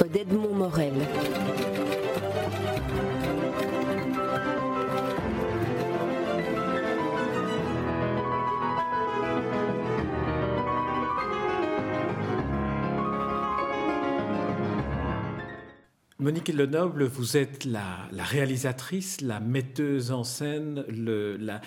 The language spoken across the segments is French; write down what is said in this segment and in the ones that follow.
d'Edmond Monique Lenoble, vous êtes la, réalisatrice, la metteuse en scène, la,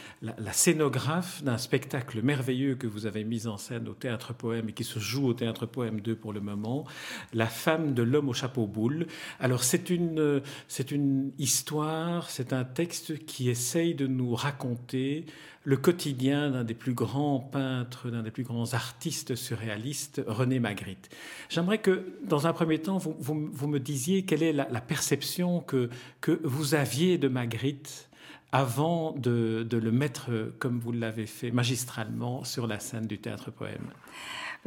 scénographe d'un spectacle merveilleux que vous avez mis en scène au Théâtre Poème et qui se joue au Théâtre Poème 2 pour le moment, La femme de l'homme au chapeau boule. Alors c'est une, c'est une histoire, c'est un texte qui essaye de nous raconter le quotidien d'un des plus grands peintres, d'un des plus grands artistes surréalistes, René Magritte. J'aimerais que, dans un premier temps, vous, me disiez quelle est la, perception que, vous aviez de Magritte avant de, le mettre, comme vous l'avez fait magistralement, sur la scène du théâtre poème.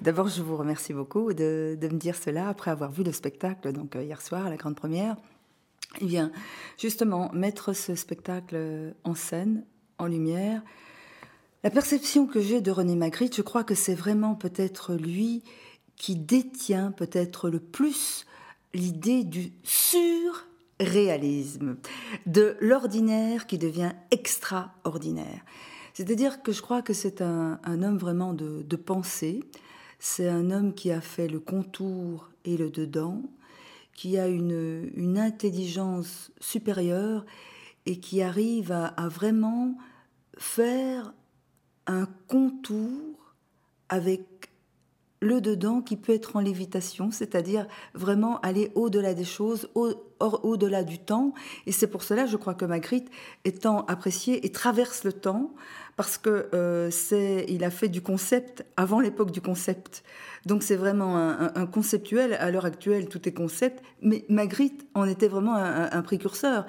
D'abord, je vous remercie beaucoup de, me dire cela après avoir vu le spectacle donc euh, hier soir la grande première. Eh bien, justement, mettre ce spectacle en scène, en lumière, la perception que j'ai de René Magritte, je crois que c'est vraiment peut-être lui qui détient peut-être le plus l'idée du surréalisme, de l'ordinaire qui devient extraordinaire. C'est-à-dire que je crois que c'est un, homme vraiment de, pensée, c'est un homme qui a fait le contour et le dedans, qui a une, intelligence supérieure et qui arrive à vraiment faire un contour avec le dedans qui peut être en lévitation, c'est-à-dire vraiment aller au-delà des choses, au-delà du temps. Et c'est pour cela, je crois que Magritte étant apprécié et traverse le temps parce que euh, c'est, il a fait du concept avant l'époque du concept. Donc c'est vraiment un, conceptuel. À l'heure actuelle, tout est concept, mais Magritte en était vraiment un, un précurseur,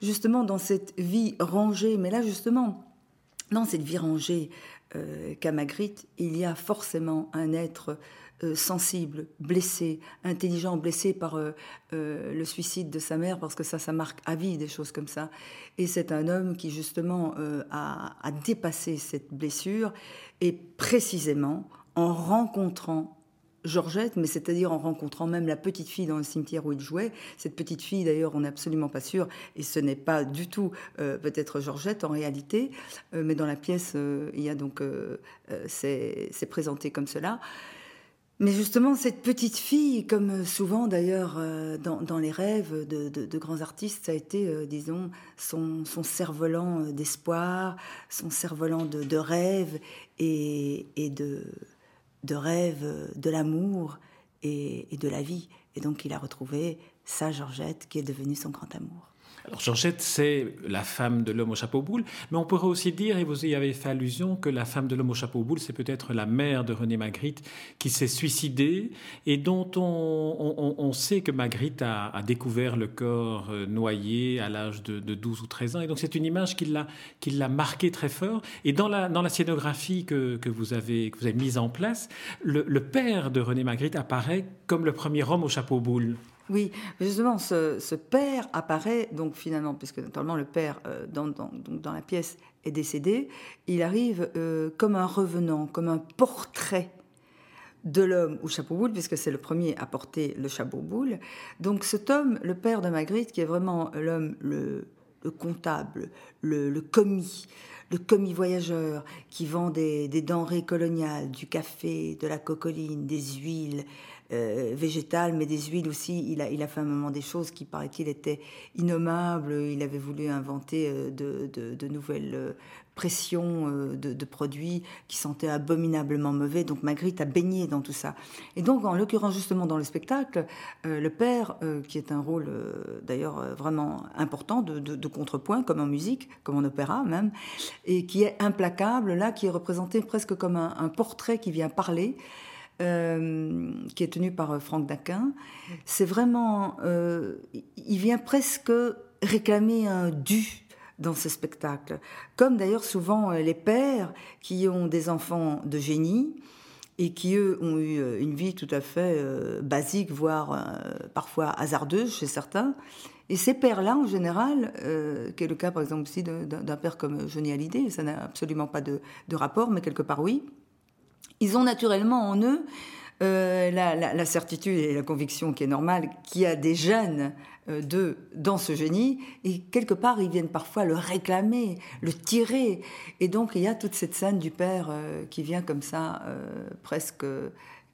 justement dans cette vie rangée. Mais là, justement, dans cette vie rangée euh, qu'à Magritte, il y a forcément un être euh, sensible, blessé, intelligent, blessé par euh, le suicide de sa mère, parce que ça, ça marque à vie des choses comme ça. Et c'est un homme qui justement a, dépassé cette blessure, et précisément en rencontrant Georgette, mais c'est-à-dire en rencontrant même la petite fille dans le cimetière où il jouait. Cette petite fille, d'ailleurs, on n'est absolument pas sûr, et ce n'est pas du tout euh, peut-être Georgette en réalité, euh, mais dans la pièce, euh, il y a donc c'est présenté comme cela. Mais justement, cette petite fille, comme souvent d'ailleurs dans, les rêves de, grands artistes, ça a été, disons, son, cerf-volant d'espoir, son cerf-volant de, rêve et de de rêve de l'amour et, et, de la vie. Et donc il a retrouvé sa Georgette qui est devenue son grand amour. Alors Georgette, c'est la femme de l'homme au chapeau boule, mais on pourrait aussi dire, et vous y avez fait allusion, que la femme de l'homme au chapeau boule, c'est peut-être la mère de René Magritte qui s'est suicidée et dont on, sait que Magritte a, découvert le corps euh, noyé à l'âge de, 12 ou 13 ans. Et donc c'est une image qui l'a, qui marqué très fort. Et dans la, dans la scénographie que, vous avez, que vous avez mise en place, le, le père de René Magritte apparaît comme le premier homme au chapeau boule. Oui, justement, ce, père apparaît, donc finalement, puisque naturellement le père euh, dans, dans, la pièce est décédé, il arrive euh, comme un revenant, comme un portrait de l'homme au chapeau boule, puisque c'est le premier à porter le chapeau boule. Donc cet homme, le père de Magritte, qui est vraiment l'homme, le, comptable, le, commis, le commis voyageur, qui vend des, des denrées coloniales, du café, de la cocoline, des huiles, euh, végétales, mais des huiles aussi. Il a, fait un moment des choses qui, paraît-il, étaient innommables. Il avait voulu inventer euh, de, nouvelles euh, pressions de, produits qui sentaient abominablement mauvais. Donc Magritte a baigné dans tout ça. Et donc, en l'occurrence, justement, dans le spectacle, le père, qui est un rôle d'ailleurs vraiment important de, contrepoint, comme en musique, comme en opéra même, et qui est implacable, là, qui est représenté presque comme un portrait qui vient parler. Euh, qui est tenu par euh, Franck Daquin, c'est vraiment, euh, il vient presque réclamer un dû dans ce spectacle, comme d'ailleurs souvent les pères qui ont des enfants de génie et qui eux ont eu une vie tout à fait basique, voire parfois hasardeuse chez certains. Et ces pères-là, en général, qui est le cas par exemple aussi d'un père comme Johnny Hallyday, ça n'a absolument pas de rapport, mais quelque part oui, ils ont naturellement en eux euh, la, certitude et la conviction qui est normale, qu'il y a des jeunes euh, de, dans ce génie, et quelque part, ils viennent parfois le réclamer, le tirer. Et donc, il y a toute cette scène du père euh, qui vient comme ça, presque,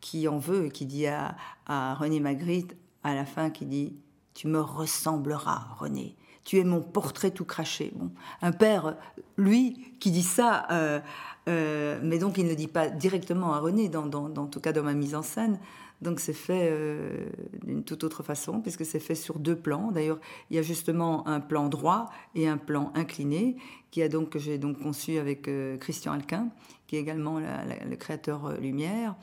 qui en veut, qui dit à, à René Magritte, à la fin, qui dit Tu me ressembleras, René tu es mon portrait tout craché. Bon, un père, lui, qui dit ça, euh, euh, mais donc il ne dit pas directement à René, dans, dans, tout cas dans ma mise en scène. Donc c'est fait euh, d'une toute autre façon, puisque c'est fait sur deux plans. D'ailleurs, il y a justement un plan droit et un plan incliné, qui a donc, que j'ai donc conçu avec Christian Alquin, qui est également le créateur Lumière.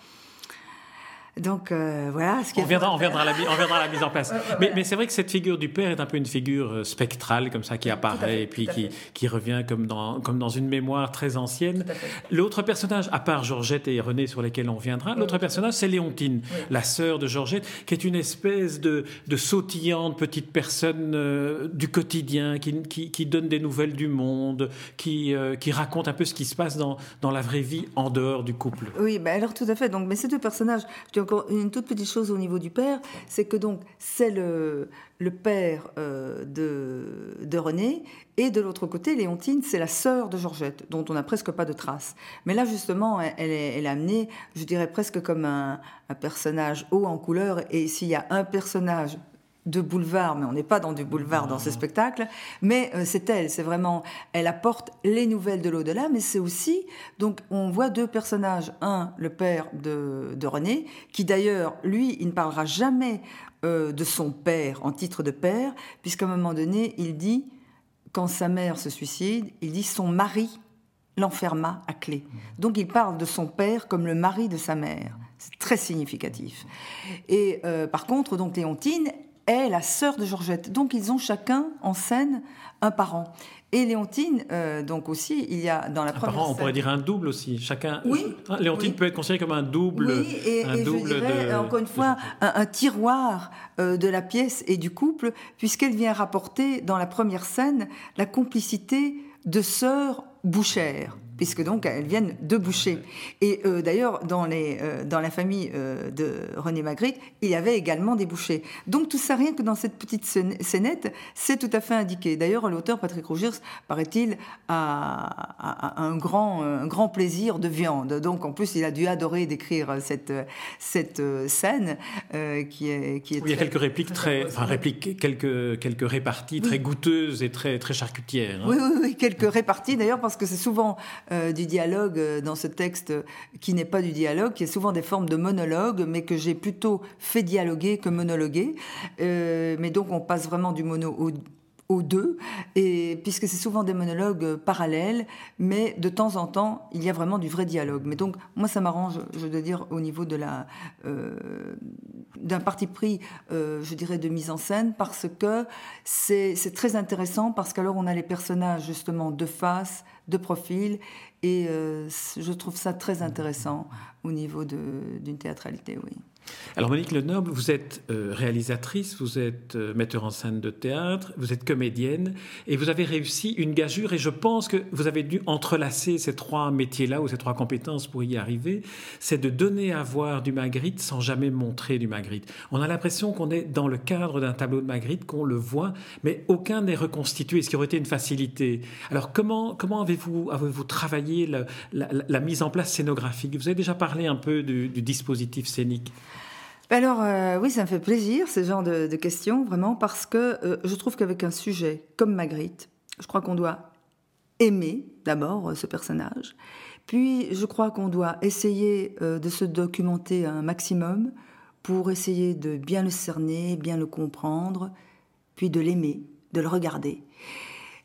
Donc euh, voilà. Ce qui on, viendra, on, viendra la, on viendra à la mise en place. mais, mais c'est vrai que cette figure du père est un peu une figure euh, spectrale, comme ça, qui apparaît et puis qui, qui, revient comme dans, comme dans une mémoire très ancienne. L'autre personnage, à part Georgette et René sur lesquels on viendra, l'autre personnage, c'est Léontine, la sœur de Georgette, qui est une espèce de, de sautillante petite personne euh, du quotidien, qui, qui, qui, donne des nouvelles du monde, qui, qui raconte un peu ce qui se passe dans, dans la vraie vie en dehors du couple. Oui, ben alors tout à fait. Donc, mais ces deux personnages, encore une toute petite chose au niveau du père, c'est que donc c'est le, le père euh, de, de René, et de l'autre côté, Léontine, c'est la sœur de Georgette, dont on n'a presque pas de traces. Mais là, justement, elle, est, elle amenée, je dirais presque comme un, un personnage haut en couleur, et s'il y a un personnage de boulevard, mais on n'est pas dans du boulevard dans ce spectacle, mais euh, c'est elle, c'est vraiment, elle apporte les nouvelles de l'au-delà, mais c'est aussi, donc on voit deux personnages, un, le père de, René, qui d'ailleurs, lui, il ne parlera jamais euh, de son père en titre de père, puisqu'à un moment donné, il dit, quand sa mère se suicide, il dit son mari l'enferma à clé. Donc il parle de son père comme le mari de sa mère. C'est très significatif. Et euh, par contre, donc Léontine, est la sœur de Georgette. Donc ils ont chacun en scène un parent. Et Léontine, euh, donc aussi, il y a dans la un première parent, on pourrait dire un double aussi. Chacun. Oui. Hein, Léontine peut être considérée comme un double. Oui, et, un double je dirais, encore une fois, un, tiroir euh, de la pièce et du couple, puisqu'elle vient rapporter dans la première scène la complicité de sœurs bouchères puisque donc elles viennent de Boucher. Et euh, d'ailleurs, dans, les, euh, dans la famille euh, de René Magritte, il y avait également des bouchers. Donc tout ça, rien que dans cette petite scénette, c'est tout à fait indiqué. D'ailleurs, l'auteur Patrick Rougirs, paraît-il, a, un, grand, un grand plaisir de viande. Donc en plus, il a dû adorer d'écrire cette, cette scène qui est... Qui est il y a quelques répliques très... Enfin, répliques, quelques, quelques réparties très goûteuses et très, très charcutières. Hein. Oui, oui, oui, quelques réparties d'ailleurs, parce que c'est souvent euh, du dialogue euh, dans ce texte qui n'est pas du dialogue, qui est souvent des formes de monologue, mais que j'ai plutôt fait dialoguer que monologuer. Euh, mais donc on passe vraiment du mono au, aux deux, et puisque c'est souvent des monologues parallèles, mais de temps en temps, il y a vraiment du vrai dialogue. Mais donc, moi, ça m'arrange, je dois dire, au niveau de la d'un parti pris, je dirais, de mise en scène, parce que c'est très intéressant, parce qu'alors on a les personnages justement de face, de profil. Et euh, je trouve ça très intéressant au niveau d'une théâtralité, oui. Alors Monique Lenoble, vous êtes euh, réalisatrice, vous êtes euh, metteur en scène de théâtre, vous êtes comédienne et vous avez réussi une gageure et je pense que vous avez dû entrelacer ces trois métiers-là ou ces trois compétences pour y arriver, c'est de donner à voir du Magritte sans jamais montrer du Magritte. On a l'impression qu'on est dans le cadre d'un tableau de Magritte, qu'on le voit, mais aucun n'est reconstitué, ce qui aurait été une facilité. Alors comment, comment avez-vous avez travaillé la, mise en place scénographique? Vous avez déjà parlé un peu du dispositif scénique. Ben alors euh, oui, ça me fait plaisir ce genre de, questions, vraiment, parce que euh, je trouve qu'avec un sujet comme Magritte, je crois qu'on doit aimer d'abord euh, ce personnage, puis je crois qu'on doit essayer de se documenter un maximum pour essayer de bien le cerner, bien le comprendre, puis de l'aimer, de le regarder.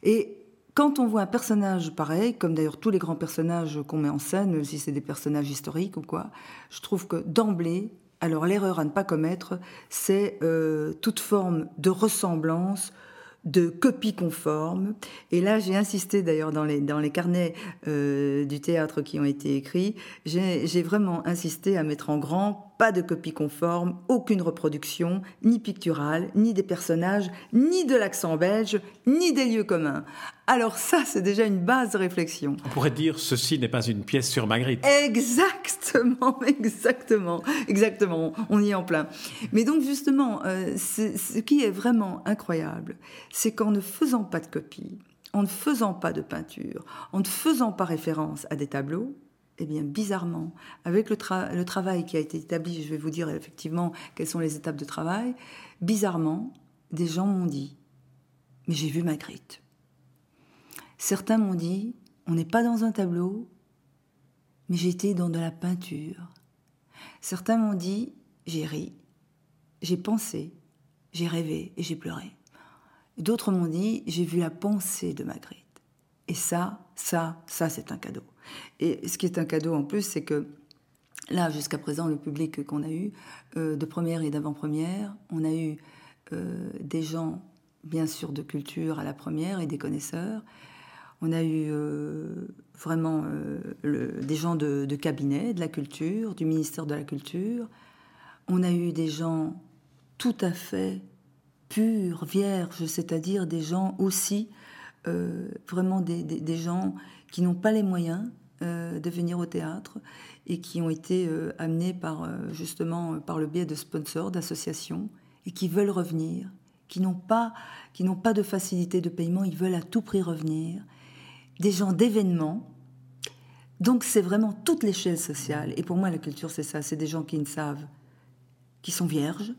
Et quand on voit un personnage pareil, comme d'ailleurs tous les grands personnages qu'on met en scène, si c'est des personnages historiques ou quoi, je trouve que d'emblée, alors l'erreur à ne pas commettre, c'est euh, toute forme de ressemblance, de copie conforme. Et là, j'ai insisté d'ailleurs dans les, dans les carnets euh, du théâtre qui ont été écrits, j'ai vraiment insisté à mettre en grand pas de copie conforme, aucune reproduction, ni picturale, ni des personnages, ni de l'accent belge, ni des lieux communs. Alors ça, c'est déjà une base de réflexion. On pourrait dire ceci n'est pas une pièce sur Magritte. Exactement, exactement, exactement. On y est en plein. Mais donc justement, euh, ce qui est vraiment incroyable, c'est qu'en ne faisant pas de copie, en ne faisant pas de peinture, en ne faisant pas référence à des tableaux, eh bien, bizarrement, avec le, travail qui a été établi, je vais vous dire effectivement quelles sont les étapes de travail, bizarrement, des gens m'ont dit Mais j'ai vu Magritte. Certains m'ont dit On n'est pas dans un tableau, mais j'étais dans de la peinture. Certains m'ont dit J'ai ri, j'ai pensé, j'ai rêvé et j'ai pleuré. D'autres m'ont dit J'ai vu la pensée de Magritte. Et ça, ça, ça, c'est un cadeau. Et ce qui est un cadeau en plus, c'est que là, jusqu'à présent, le public qu'on a eu, euh, de première et d'avant-première, on a eu euh, des gens, bien sûr, de culture à la première et des connaisseurs. On a eu euh, vraiment des gens de, cabinet, de la culture, du ministère de la Culture. On a eu des gens tout à fait purs, vierges, c'est-à-dire des gens aussi, vraiment des gens qui n'ont pas les moyens euh, de venir au théâtre et qui ont été euh, amenés par euh, justement par le biais de sponsors, d'associations et qui veulent revenir, qui n'ont pas qui n'ont pas de facilité de paiement, ils veulent à tout prix revenir. Des gens d'événements. Donc c'est vraiment toute l'échelle sociale. Et pour moi, la culture, c'est ça. C'est des gens qui ne savent, qui sont vierges,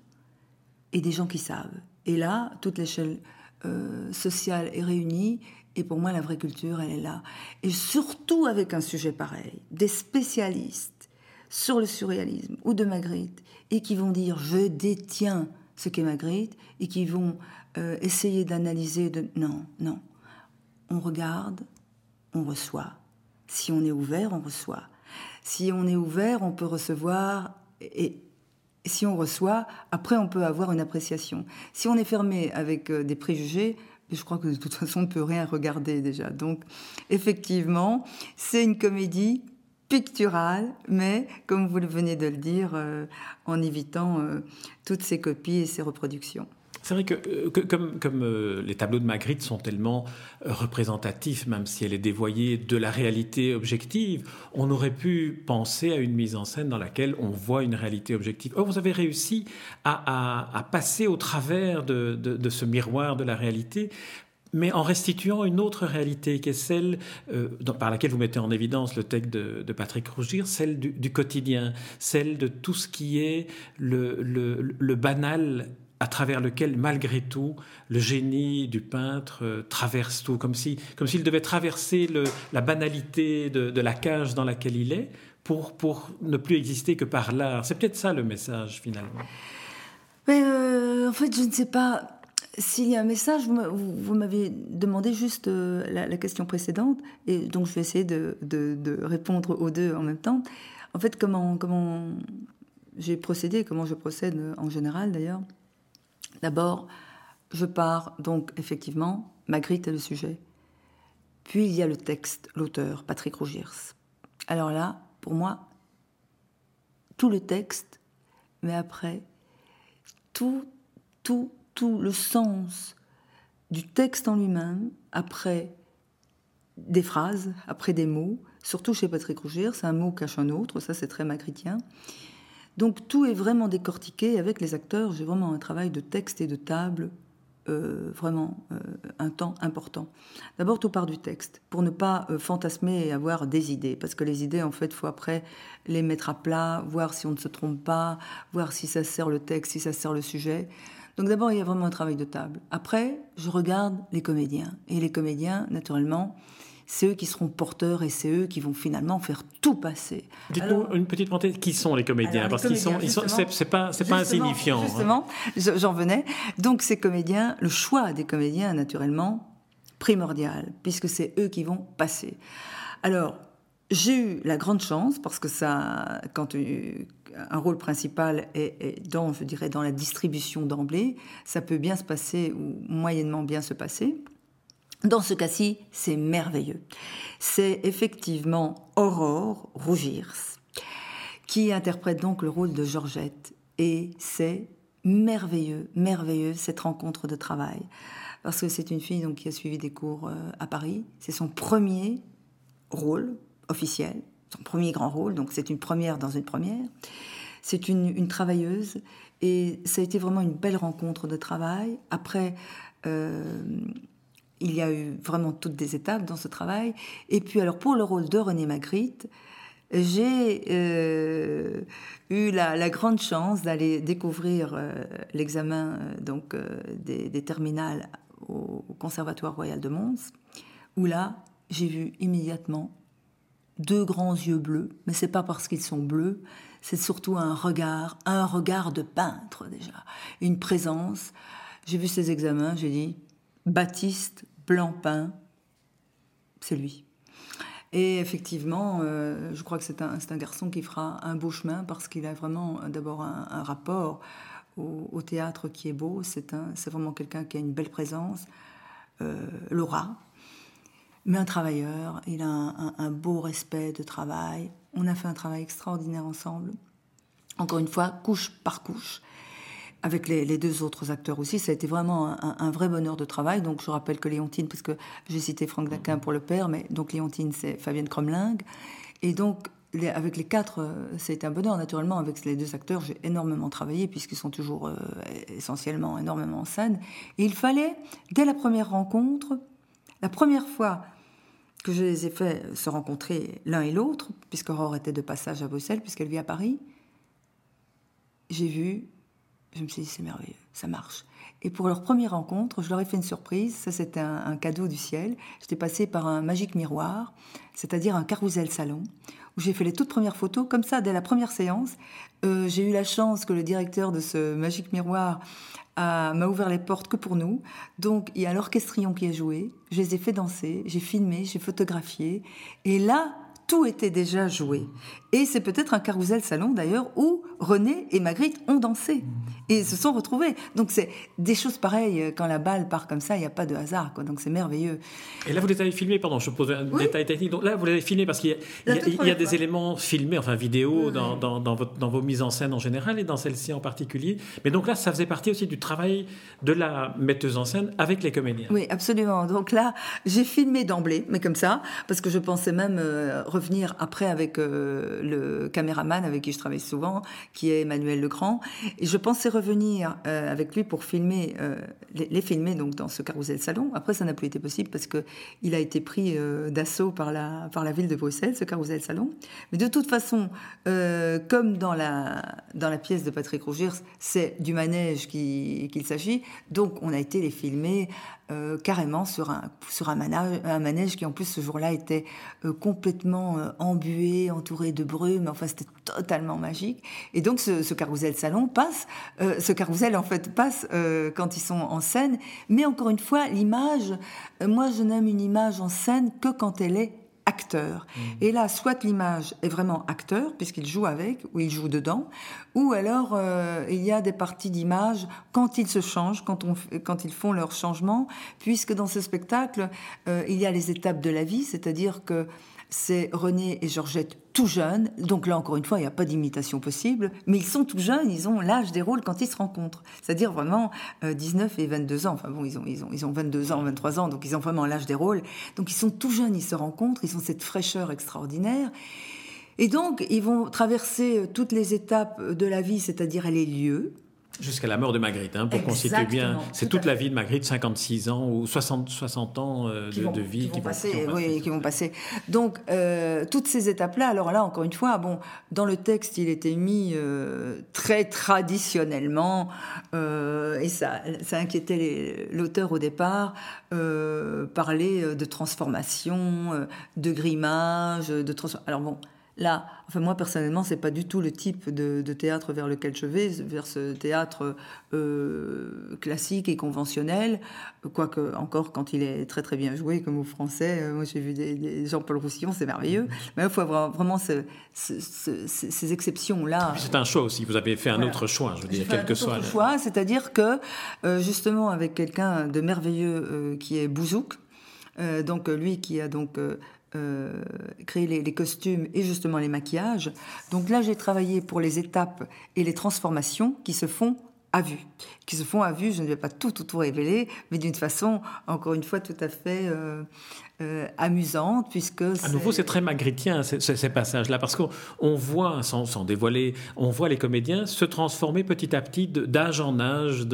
et des gens qui savent. Et là, toute l'échelle sociale est réunie et pour moi, la vraie culture, elle est là. Et surtout avec un sujet pareil, des spécialistes sur le surréalisme ou de Magritte, et qui vont dire je détiens ce qu'est Magritte, et qui vont euh, essayer d'analyser. De... Non, non. On regarde, on reçoit. Si on est ouvert, on reçoit. Si on est ouvert, on peut recevoir et, si on reçoit, après on peut avoir une appréciation. Si on est fermé avec euh, des préjugés, je crois que de toute façon, on ne peut rien regarder déjà. Donc, effectivement, c'est une comédie picturale, mais comme vous venez de le dire, euh, en évitant euh, toutes ces copies et ces reproductions. C'est vrai que, euh, comme, euh, les tableaux de Magritte sont tellement euh, représentatifs, même si elle est dévoyée de la réalité objective, on aurait pu penser à une mise en scène dans laquelle on voit une réalité objective. Or, vous avez réussi à, passer au travers de, ce miroir de la réalité mais en restituant une autre réalité qui est celle par laquelle vous mettez en évidence le texte de, Patrick Rougir, celle du, quotidien, celle de tout ce qui est le banal à travers lequel, malgré tout, le génie du peintre euh, traverse tout, comme s'il comme s'il devait traverser la banalité de, la cage dans laquelle il est pour, pour ne plus exister que par l'art. C'est peut-être ça le message, finalement. Euh, en fait, je ne sais pas s'il y a un message. Vous, m'avez demandé juste euh, la, question précédente, et donc je vais essayer de, répondre aux deux en même temps. En fait, comment j'ai procédé, comment je procède en général d'ailleurs D'abord, je pars donc effectivement, Magritte est le sujet. Puis il y a le texte, l'auteur, Patrick Rougiers. Alors là, pour moi, tout le texte, mais après, tout, tout, tout le sens du texte en lui-même, après des phrases, après des mots, surtout chez Patrick Rougiers, un mot cache un autre, ça c'est très magritien. Donc tout est vraiment décortiqué avec les acteurs. J'ai vraiment un travail de texte et de table, euh, vraiment euh, un temps important. D'abord, tout part du texte, pour ne pas euh, fantasmer et avoir des idées, parce que les idées, en fait, faut après les mettre à plat, voir si on ne se trompe pas, voir si ça sert le texte, si ça sert le sujet. Donc d'abord, il y a vraiment un travail de table. Après, je regarde les comédiens. Et les comédiens, naturellement, c'est eux qui seront porteurs et c'est eux qui vont finalement faire tout passer. Dites-nous une petite parenthèse, qui sont les comédiens? Parce qu'ils sont, c'est pas, c'est pas insignifiant. Hein. Justement, j'en venais. Donc ces comédiens, le choix des comédiens, naturellement, primordial, puisque c'est eux qui vont passer. Alors, j'ai eu la grande chance, parce que ça, quand un rôle principal est, dans, je dirais, dans la distribution d'emblée, ça peut bien se passer ou moyennement bien se passer. Dans ce cas-ci, c'est merveilleux. C'est effectivement Aurore Rougirs qui interprète donc le rôle de Georgette. Et c'est merveilleux, merveilleux cette rencontre de travail. Parce que c'est une fille donc, qui a suivi des cours euh, à Paris. C'est son premier rôle officiel, son premier grand rôle, donc c'est une première dans une première. C'est une, travailleuse et ça a été vraiment une belle rencontre de travail. Après, euh, il y a eu vraiment toutes des étapes dans ce travail. Et puis alors pour le rôle de René Magritte, j'ai euh, eu la, grande chance d'aller découvrir euh, l'examen euh, donc des, terminales au, Conservatoire royal de Mons, où là j'ai vu immédiatement deux grands yeux bleus, mais c'est pas parce qu'ils sont bleus, c'est surtout un regard, un regard de peintre déjà, une présence. J'ai vu ces examens, j'ai dit Baptiste Blancpain, c'est lui. Et effectivement, euh, je crois que c'est un, un, garçon qui fera un beau chemin parce qu'il a vraiment euh, d'abord un, rapport au, théâtre qui est beau. C'est vraiment quelqu'un qui a une belle présence, euh, Laura, mais un travailleur. Il a un, beau respect de travail. On a fait un travail extraordinaire ensemble. Encore une fois, couche par couche avec les, deux autres acteurs aussi. Ça a été vraiment un, vrai bonheur de travail. Donc je rappelle que Léontine, parce que j'ai cité Franck Daquin pour le père, mais donc Léontine, c'est Fabienne Cromling. Et donc avec les quatre, euh, c'est un bonheur. Naturellement, avec les deux acteurs, j'ai énormément travaillé puisqu'ils sont toujours euh, essentiellement énormément en scène. Et il fallait, dès la première rencontre, la première fois que je les ai fait se rencontrer l'un et l'autre, puisqu'Aurore était de passage à Bruxelles, puisqu'elle vit à Paris, j'ai vu je me suis dit, c'est merveilleux, ça marche. Et pour leur première rencontre, je leur ai fait une surprise. Ça, c'était un, cadeau du ciel. J'étais passée par un magique miroir, c'est-à-dire un carousel salon, où j'ai fait les toutes premières photos. Comme ça, dès la première séance, euh, j'ai eu la chance que le directeur de ce magique miroir m'a ouvert les portes que pour nous. Donc, il y a l'orchestrion qui a joué. Je les ai fait danser, j'ai filmé, j'ai photographié. Et là, tout était déjà joué. Et c'est peut-être un carousel salon d'ailleurs où René et Magritte ont dansé et se sont retrouvés. Donc c'est des choses pareilles quand la balle part comme ça, il n'y a pas de hasard. Quoi. Donc c'est merveilleux. Et là vous les avez filmés, pardon, je pose un détail technique. Donc là vous les avez filmés parce qu'il y a, des éléments filmés, enfin vidéo, dans, dans, votre, dans, vos mises en scène en général et dans celle-ci en particulier. Mais donc là ça faisait partie aussi du travail de la metteuse en scène avec les comédiens. Oui, absolument. Donc là j'ai filmé d'emblée, mais comme ça, parce que je pensais même euh, revenir après avec euh, le caméraman avec qui je travaille souvent, qui est Emmanuel Legrand. Et je pensais revenir euh, avec lui pour filmer, euh, les, filmer donc dans ce carrousel salon. Après, ça n'a plus été possible parce que il a été pris d'assaut par la, par la ville de Bruxelles, ce carrousel salon. Mais de toute façon, comme dans la, dans la pièce de Patrick Rougier, c'est du manège qu'il s'agit. Donc, on a été les filmer euh, carrément sur un, sur un manège, un manège qui en plus ce jour-là était euh, complètement euh, embué, entouré de brume, enfin c'était totalement magique. Et donc ce, ce carrousel salon passe, ce carrousel en fait passe quand ils sont en scène, mais encore une fois l'image, moi je n'aime une image en scène que quand elle est acteur. Mmh. Et là, soit l'image est vraiment acteur, puisqu'il joue avec, ou il joue dedans, ou alors euh, il y a des parties d'image quand ils se changent, quand, on, quand ils font leur changement, puisque dans ce spectacle, euh, il y a les étapes de la vie, c'est-à-dire que c'est René et Georgette jeunes. Donc là, encore une fois, il n'y a pas d'imitation possible. Mais ils sont tout jeunes, ils ont l'âge des rôles quand ils se rencontrent. C'est-à-dire vraiment 19 euh, et 22 ans. Enfin bon, ils ont, ils, ont, ils ont 22 ans, 23 ans, donc ils ont vraiment l'âge des rôles. Donc ils sont tout jeunes, ils se rencontrent, ils ont cette fraîcheur extraordinaire. Et donc, ils vont traverser euh, toutes les étapes de la vie, c'est-à-dire les lieux, Jusqu'à la mort de Magritte, hein, pour qu'on situe bien. C'est toute la vie de Magritte, 56 ans ou 60, 60 ans euh, de, vie qui vont, passer, oui, qui vont passer. Donc, euh, toutes ces étapes-là, alors là, encore une fois, bon, dans le texte, il était mis euh, très traditionnellement, et ça, ça inquiétait l'auteur au départ, parler de transformation, de grimage, de transformation. Alors bon, Là, enfin moi personnellement, c'est pas du tout le type de, théâtre vers lequel je vais, vers ce théâtre euh, classique et conventionnel. Quoique encore, quand il est très très bien joué, comme au français, euh, moi j'ai vu des, Jean-Paul Roussillon, c'est merveilleux. Mais il faut avoir vraiment ces exceptions-là. C'est un choix aussi. Vous avez fait un autre choix, je veux dire, quel que soit. choix, c'est-à-dire que euh, justement avec quelqu'un de merveilleux qui est Bouzouk donc lui qui a donc créé les, les, costumes et justement les maquillages. Donc là, j'ai travaillé pour les étapes et les transformations qui se font à vue, qui se font à vue. Je ne vais pas tout, tout, tout révéler, mais d'une façon, encore une fois, tout à fait euh, euh, amusante, puisque... À nouveau, c'est très magritien, ces, ces passages-là, parce qu'on voit, sans, sans, dévoiler, on voit les comédiens se transformer petit à petit d'âge en âge,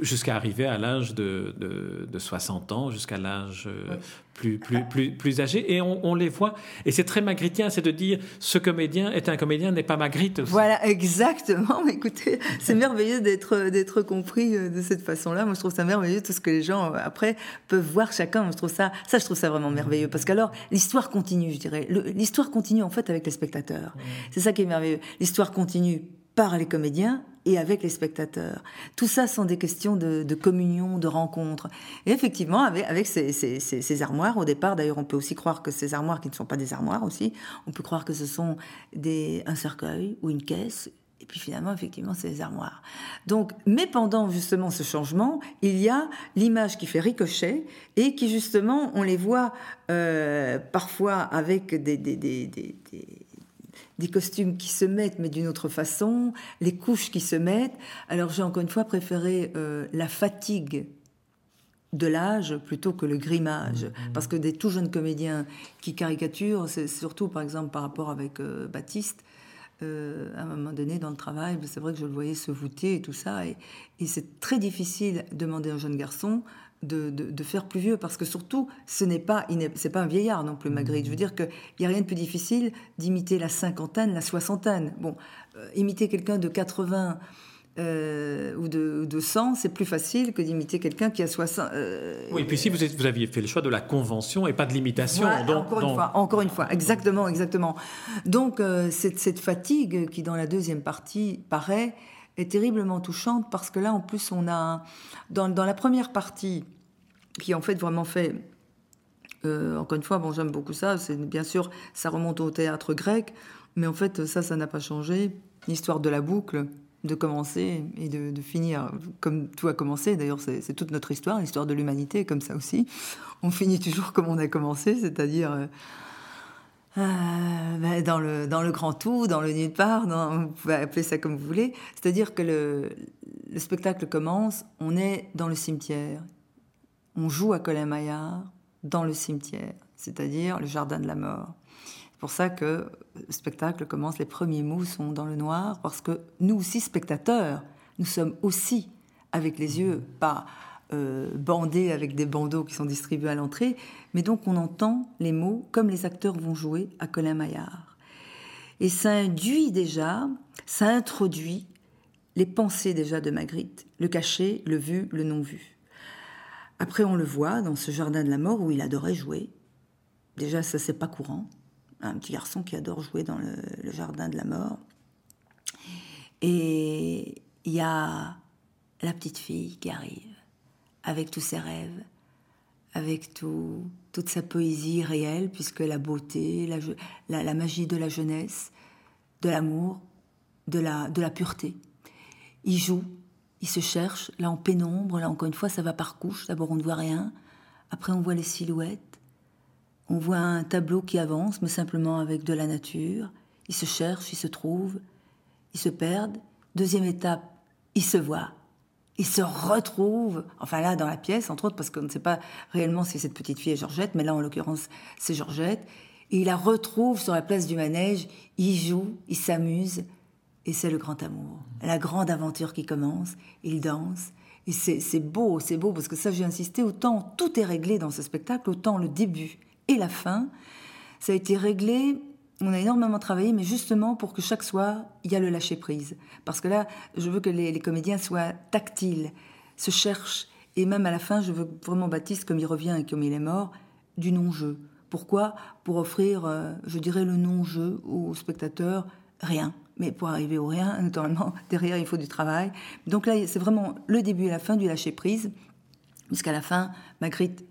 jusqu'à arriver à l'âge de, de, de, 60 ans, jusqu'à l'âge euh, plus, plus, plus, plus âgés, et on, on les voit. Et c'est très magritien, c'est de dire ce comédien est un comédien, n'est pas Magritte. Voilà, exactement. Écoutez, c'est merveilleux d'être d'être compris euh, de cette façon-là. Moi, je trouve ça merveilleux tout ce que les gens après peuvent voir chacun. Je trouve ça, ça, je trouve ça vraiment merveilleux parce qu'alors l'histoire continue, je dirais. L'histoire continue en fait avec les spectateurs. C'est ça qui est merveilleux. L'histoire continue par les comédiens et avec les spectateurs. Tout ça sont des questions de, de communion, de rencontre. Et effectivement, avec, avec ces, ces, ces, armoires, au départ, d'ailleurs, on peut aussi croire que ces armoires, qui ne sont pas des armoires aussi, on peut croire que ce sont des, un cercueil ou une caisse. Et puis finalement, effectivement, c'est les armoires. Donc, mais pendant justement ce changement, il y a l'image qui fait ricochet et qui justement, on les voit euh, parfois avec des, des, des, des des costumes qui se mettent, mais d'une autre façon, les couches qui se mettent. Alors j'ai encore une fois préféré euh, la fatigue de l'âge plutôt que le grimage. Mmh, mmh. Parce que des tout jeunes comédiens qui caricaturent, c'est surtout par exemple par rapport avec euh, Baptiste, euh, à un moment donné dans le travail, c'est vrai que je le voyais se voûter et tout ça. Et, et c'est très difficile de demander à un jeune garçon de, de, faire plus vieux, parce que surtout, ce n'est pas, c'est pas un vieillard non plus, Magritte. Je veux dire qu'il n'y a rien de plus difficile d'imiter la cinquantaine, la soixantaine. Bon, euh, imiter quelqu'un de 80 euh, ou, de, de 100, c'est plus facile que d'imiter quelqu'un qui a 60. Euh, oui, et puis si vous, vous, aviez fait le choix de la convention et pas de l'imitation. encore, Une fois, encore une fois, exactement, exactement. Donc, cette, cette fatigue qui, dans la deuxième partie, paraît est terriblement touchante parce que là, en plus, on a, dans, dans la première partie, qui en fait vraiment fait, euh, encore une fois, bon, j'aime beaucoup ça, c'est bien sûr, ça remonte au théâtre grec, mais en fait, ça, ça n'a pas changé. L'histoire de la boucle, de commencer et de, finir comme tout a commencé. D'ailleurs, c'est toute notre histoire, l'histoire de l'humanité, comme ça aussi. On finit toujours comme on a commencé, c'est-à-dire euh, euh, ben, dans, le, dans le grand tout, dans le nulle part, vous pouvez appeler ça comme vous voulez. C'est-à-dire que le, le, spectacle commence, on est dans le cimetière. On joue à Colin Maillard dans le cimetière, c'est-à-dire le jardin de la mort. C'est pour ça que le spectacle commence, les premiers mots sont dans le noir, parce que nous aussi, spectateurs, nous sommes aussi avec les yeux, pas euh, bandés avec des bandeaux qui sont distribués à l'entrée, mais donc on entend les mots comme les acteurs vont jouer à Colin Maillard. Et ça induit déjà, ça introduit les pensées déjà de Magritte, le caché, le vu, le non vu. Après, on le voit dans ce jardin de la mort où il adorait jouer. Déjà, ça, c'est pas courant. Un petit garçon qui adore jouer dans le, jardin de la mort. Et il y a la petite fille qui arrive avec tous ses rêves, avec tout, toute sa poésie réelle, puisque la beauté, la, la, magie de la jeunesse, de l'amour, de la, de la pureté. Il joue, il se cherche, là en pénombre, là encore une fois ça va par couche, d'abord on ne voit rien, après on voit les silhouettes, on voit un tableau qui avance, mais simplement avec de la nature, il se cherche, il se trouve, il se perd, deuxième étape, il se voit, il se retrouve, enfin là dans la pièce, entre autres, parce qu'on ne sait pas réellement si cette petite fille est Georgette, mais là en l'occurrence c'est Georgette, et il la retrouve sur la place du manège, il joue, il s'amuse, et c'est le grand amour, la grande aventure qui commence, il danse, et c'est beau, c'est beau, parce que ça j'ai insisté, autant tout est réglé dans ce spectacle, autant le début et la fin, ça a été réglé on a énormément travaillé, mais justement pour que chaque soir, il y a le lâcher-prise. Parce que là, je veux que les, comédiens soient tactiles, se cherchent, et même à la fin, je veux vraiment Baptiste, comme il revient et comme il est mort, du non-jeu. Pourquoi? Pour offrir, euh, je dirais, le non-jeu aux spectateurs, rien. Mais pour arriver au rien, naturellement, derrière, il faut du travail. Donc là, c'est vraiment le début et la fin du lâcher-prise, puisqu'à la fin, Magritte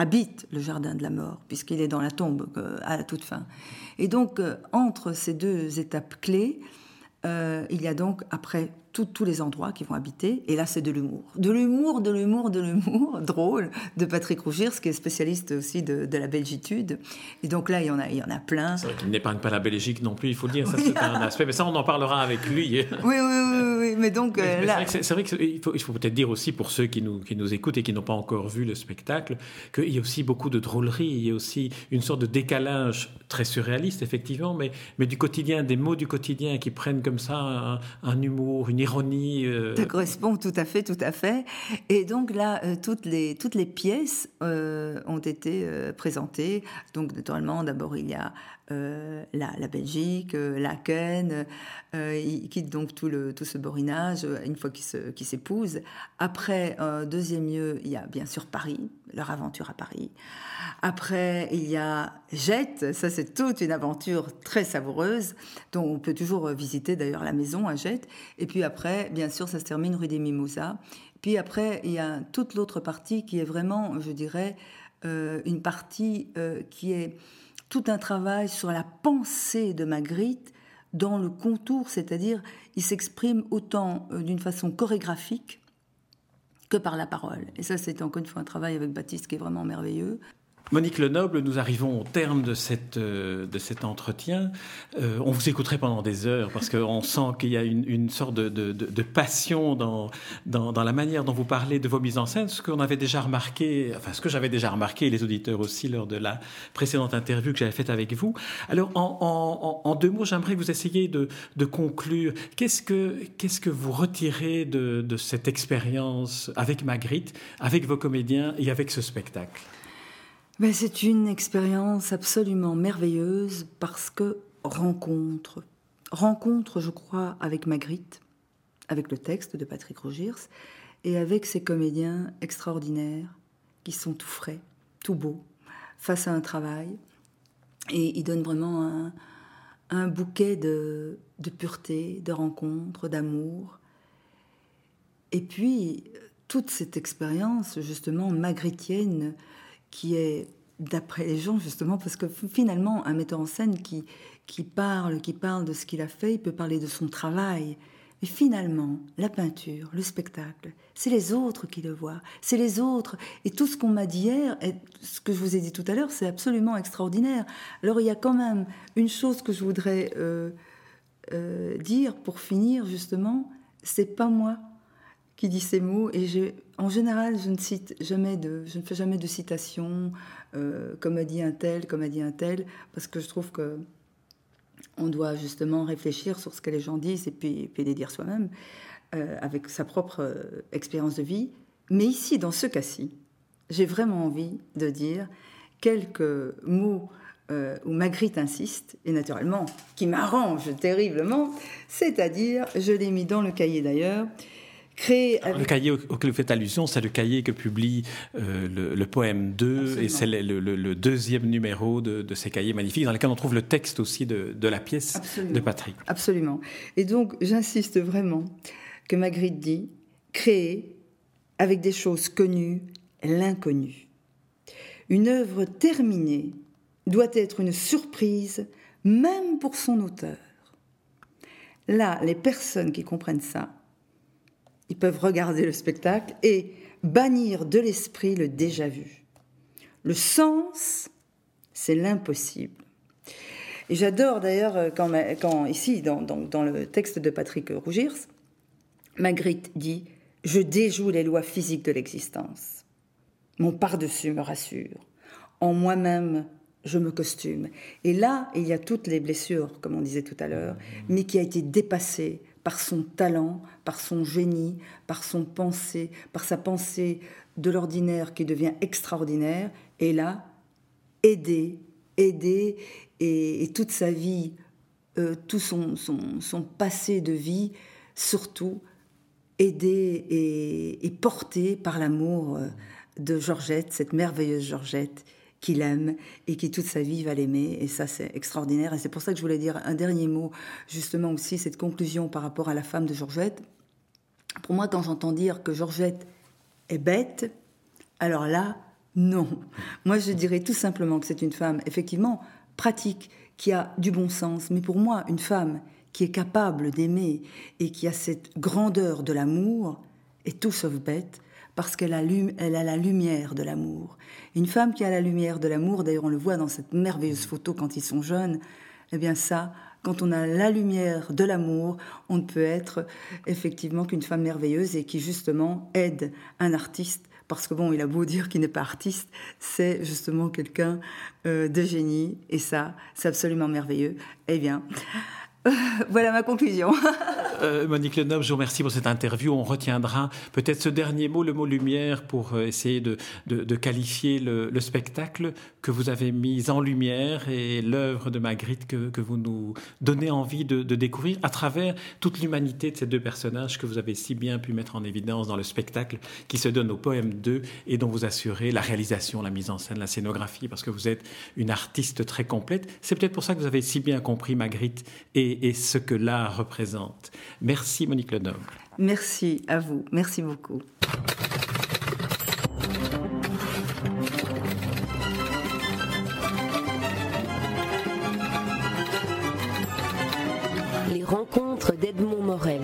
habite le jardin de la mort, puisqu'il est dans la tombe euh, à la toute fin. Et donc, euh, entre ces deux étapes clés, euh, il y a donc, après tous les endroits qui vont habiter. Et là, c'est de l'humour. De l'humour, de l'humour, de l'humour, drôle, de Patrick Rougirs, qui est spécialiste aussi de, la belgitude. Et donc là, il y en a, il y en a plein. C'est vrai qu'il n'épargne pas la Belgique non plus, il faut le dire. Ça, c'est un aspect. Mais ça, on en parlera avec lui. Oui, oui, oui. oui, Mais donc euh, là. C'est vrai qu'il faut, il faut peut-être dire aussi pour ceux qui nous, qui nous écoutent et qui n'ont pas encore vu le spectacle, qu'il y a aussi beaucoup de drôlerie, il y a aussi une sorte de décalage très surréaliste, effectivement, mais, mais du quotidien, des mots du quotidien qui prennent comme ça un, humour, une ironie. Euh. Ça correspond tout à fait, tout à fait. Et donc là, euh, toutes, les, toutes les pièces euh, ont été présentées. Donc naturellement, d'abord il y a la, la, Belgique, Laken, il quitte donc tout, le, tout ce borinage une fois qu'ils s'épousent. Après, deuxième lieu, il y a bien sûr Paris, leur aventure à Paris. Après, il y a Jette, ça c'est toute une aventure très savoureuse, dont on peut toujours visiter d'ailleurs la maison à Jette. Et puis après, bien sûr, ça se termine rue des Mimosas. Puis après, il y a toute l'autre partie qui est vraiment, je dirais, euh, une partie euh, qui est tout un travail sur la pensée de Magritte dans le contour, c'est-à-dire il s'exprime autant euh, d'une façon chorégraphique que par la parole. Et ça, c'est encore une fois un travail avec Baptiste qui est vraiment merveilleux. Monique Lenoble, nous arrivons au terme de, euh, cet entretien. Euh, on vous écouterait pendant des heures parce qu'on sent qu'il y a une, sorte de, passion dans, la manière dont vous parlez de vos mises en scène, ce qu'on avait déjà remarqué, enfin ce que j'avais déjà remarqué, les auditeurs aussi, lors de la précédente interview que j'avais faite avec vous. Alors, en, deux mots, j'aimerais que vous essayiez de, conclure. Qu'est-ce que, qu'est-ce que vous retirez de, de cette expérience avec Magritte, avec vos comédiens et avec ce spectacle? Ben, c'est une expérience absolument merveilleuse parce que rencontre, rencontre, je crois, avec Magritte, avec le texte de Patrick Rogirs, et avec ces comédiens extraordinaires qui sont tout frais, tout beaux, face à un travail. Et ils donnent vraiment un, bouquet de, de, pureté, de rencontre, d'amour. Et puis, toute cette expérience, justement, magritienne, qui est, d'après les gens, justement, parce que finalement, un metteur en scène qui, qui parle, qui parle de ce qu'il a fait, il peut parler de son travail. Mais finalement, la peinture, le spectacle, c'est les autres qui le voient, c'est les autres. Et tout ce qu'on m'a dit hier, et ce que je vous ai dit tout à l'heure, c'est absolument extraordinaire. Alors il y a quand même une chose que je voudrais euh, euh, dire pour finir, justement, c'est pas moi qui dit ces mots. Et en général, je ne cite jamais de, je fais jamais de citation, euh, comme a dit un tel, comme a dit un tel, parce que je trouve que on doit justement réfléchir sur ce que les gens disent et puis, puis les dire soi-même euh, avec sa propre euh, expérience de vie. Mais ici, dans ce cas-ci, j'ai vraiment envie de dire quelques mots où Magritte insiste, et naturellement, qui m'arrange terriblement, c'est-à-dire, je l'ai mis dans le cahier d'ailleurs, le cahier auquel vous faites allusion, c'est le cahier que publie euh, le, poème 2, et c'est le, deuxième numéro de, ces cahiers magnifiques, dans lesquels on trouve le texte aussi de, la pièce de Patrick. Absolument. Et donc, j'insiste vraiment que Magritte dit créer avec des choses connues l'inconnu. Une œuvre terminée doit être une surprise, même pour son auteur. Là, les personnes qui comprennent ça ils peuvent regarder le spectacle et bannir de l'esprit le déjà vu. Le sens, c'est l'impossible. J'adore d'ailleurs euh, quand, quand, ici, dans, dans, le texte de Patrick Rougirs, Magritte dit Je déjoue les lois physiques de l'existence. Mon par-dessus me rassure. En moi-même, je me costume. Et là, il y a toutes les blessures, comme on disait tout à l'heure, mais qui a été dépassée par son talent, par son génie, par son pensée, par sa pensée de l'ordinaire qui devient extraordinaire, et là, aider, aider, et, toute sa vie, euh, tout son, son, passé de vie, surtout, aider et, et porté par l'amour euh, de Georgette, cette merveilleuse Georgette, qu'il aime et qui toute sa vie va l'aimer. Et ça, c'est extraordinaire. Et c'est pour ça que je voulais dire un dernier mot, justement aussi, cette conclusion par rapport à la femme de Georgette. Pour moi, quand j'entends dire que Georgette est bête, alors là, non. Moi, je dirais tout simplement que c'est une femme, effectivement, pratique, qui a du bon sens. Mais pour moi, une femme qui est capable d'aimer et qui a cette grandeur de l'amour est tout sauf bête parce qu'elle a, elle a la lumière de l'amour. Une femme qui a la lumière de l'amour, d'ailleurs on le voit dans cette merveilleuse photo quand ils sont jeunes, eh bien ça, quand on a la lumière de l'amour, on ne peut être effectivement qu'une femme merveilleuse et qui justement aide un artiste parce que bon, il a beau dire qu'il n'est pas artiste, c'est justement quelqu'un euh, de génie, et ça, c'est absolument merveilleux. Eh bien, voilà ma conclusion. Euh, Monique Lenoble, je vous remercie pour cette interview. On retiendra peut-être ce dernier mot, le mot lumière, pour euh, essayer de, qualifier le, spectacle que vous avez mis en lumière et l'œuvre de Magritte que, vous nous donnez envie de, découvrir à travers toute l'humanité de ces deux personnages que vous avez si bien pu mettre en évidence dans le spectacle qui se donne au poème 2 et dont vous assurez la réalisation, la mise en scène, la scénographie, parce que vous êtes une artiste très complète. C'est peut-être pour ça que vous avez si bien compris Magritte et et, ce que l'art représente. Merci Monique Lenoble. Merci à vous, merci beaucoup. Les rencontres d'Edmond Morel.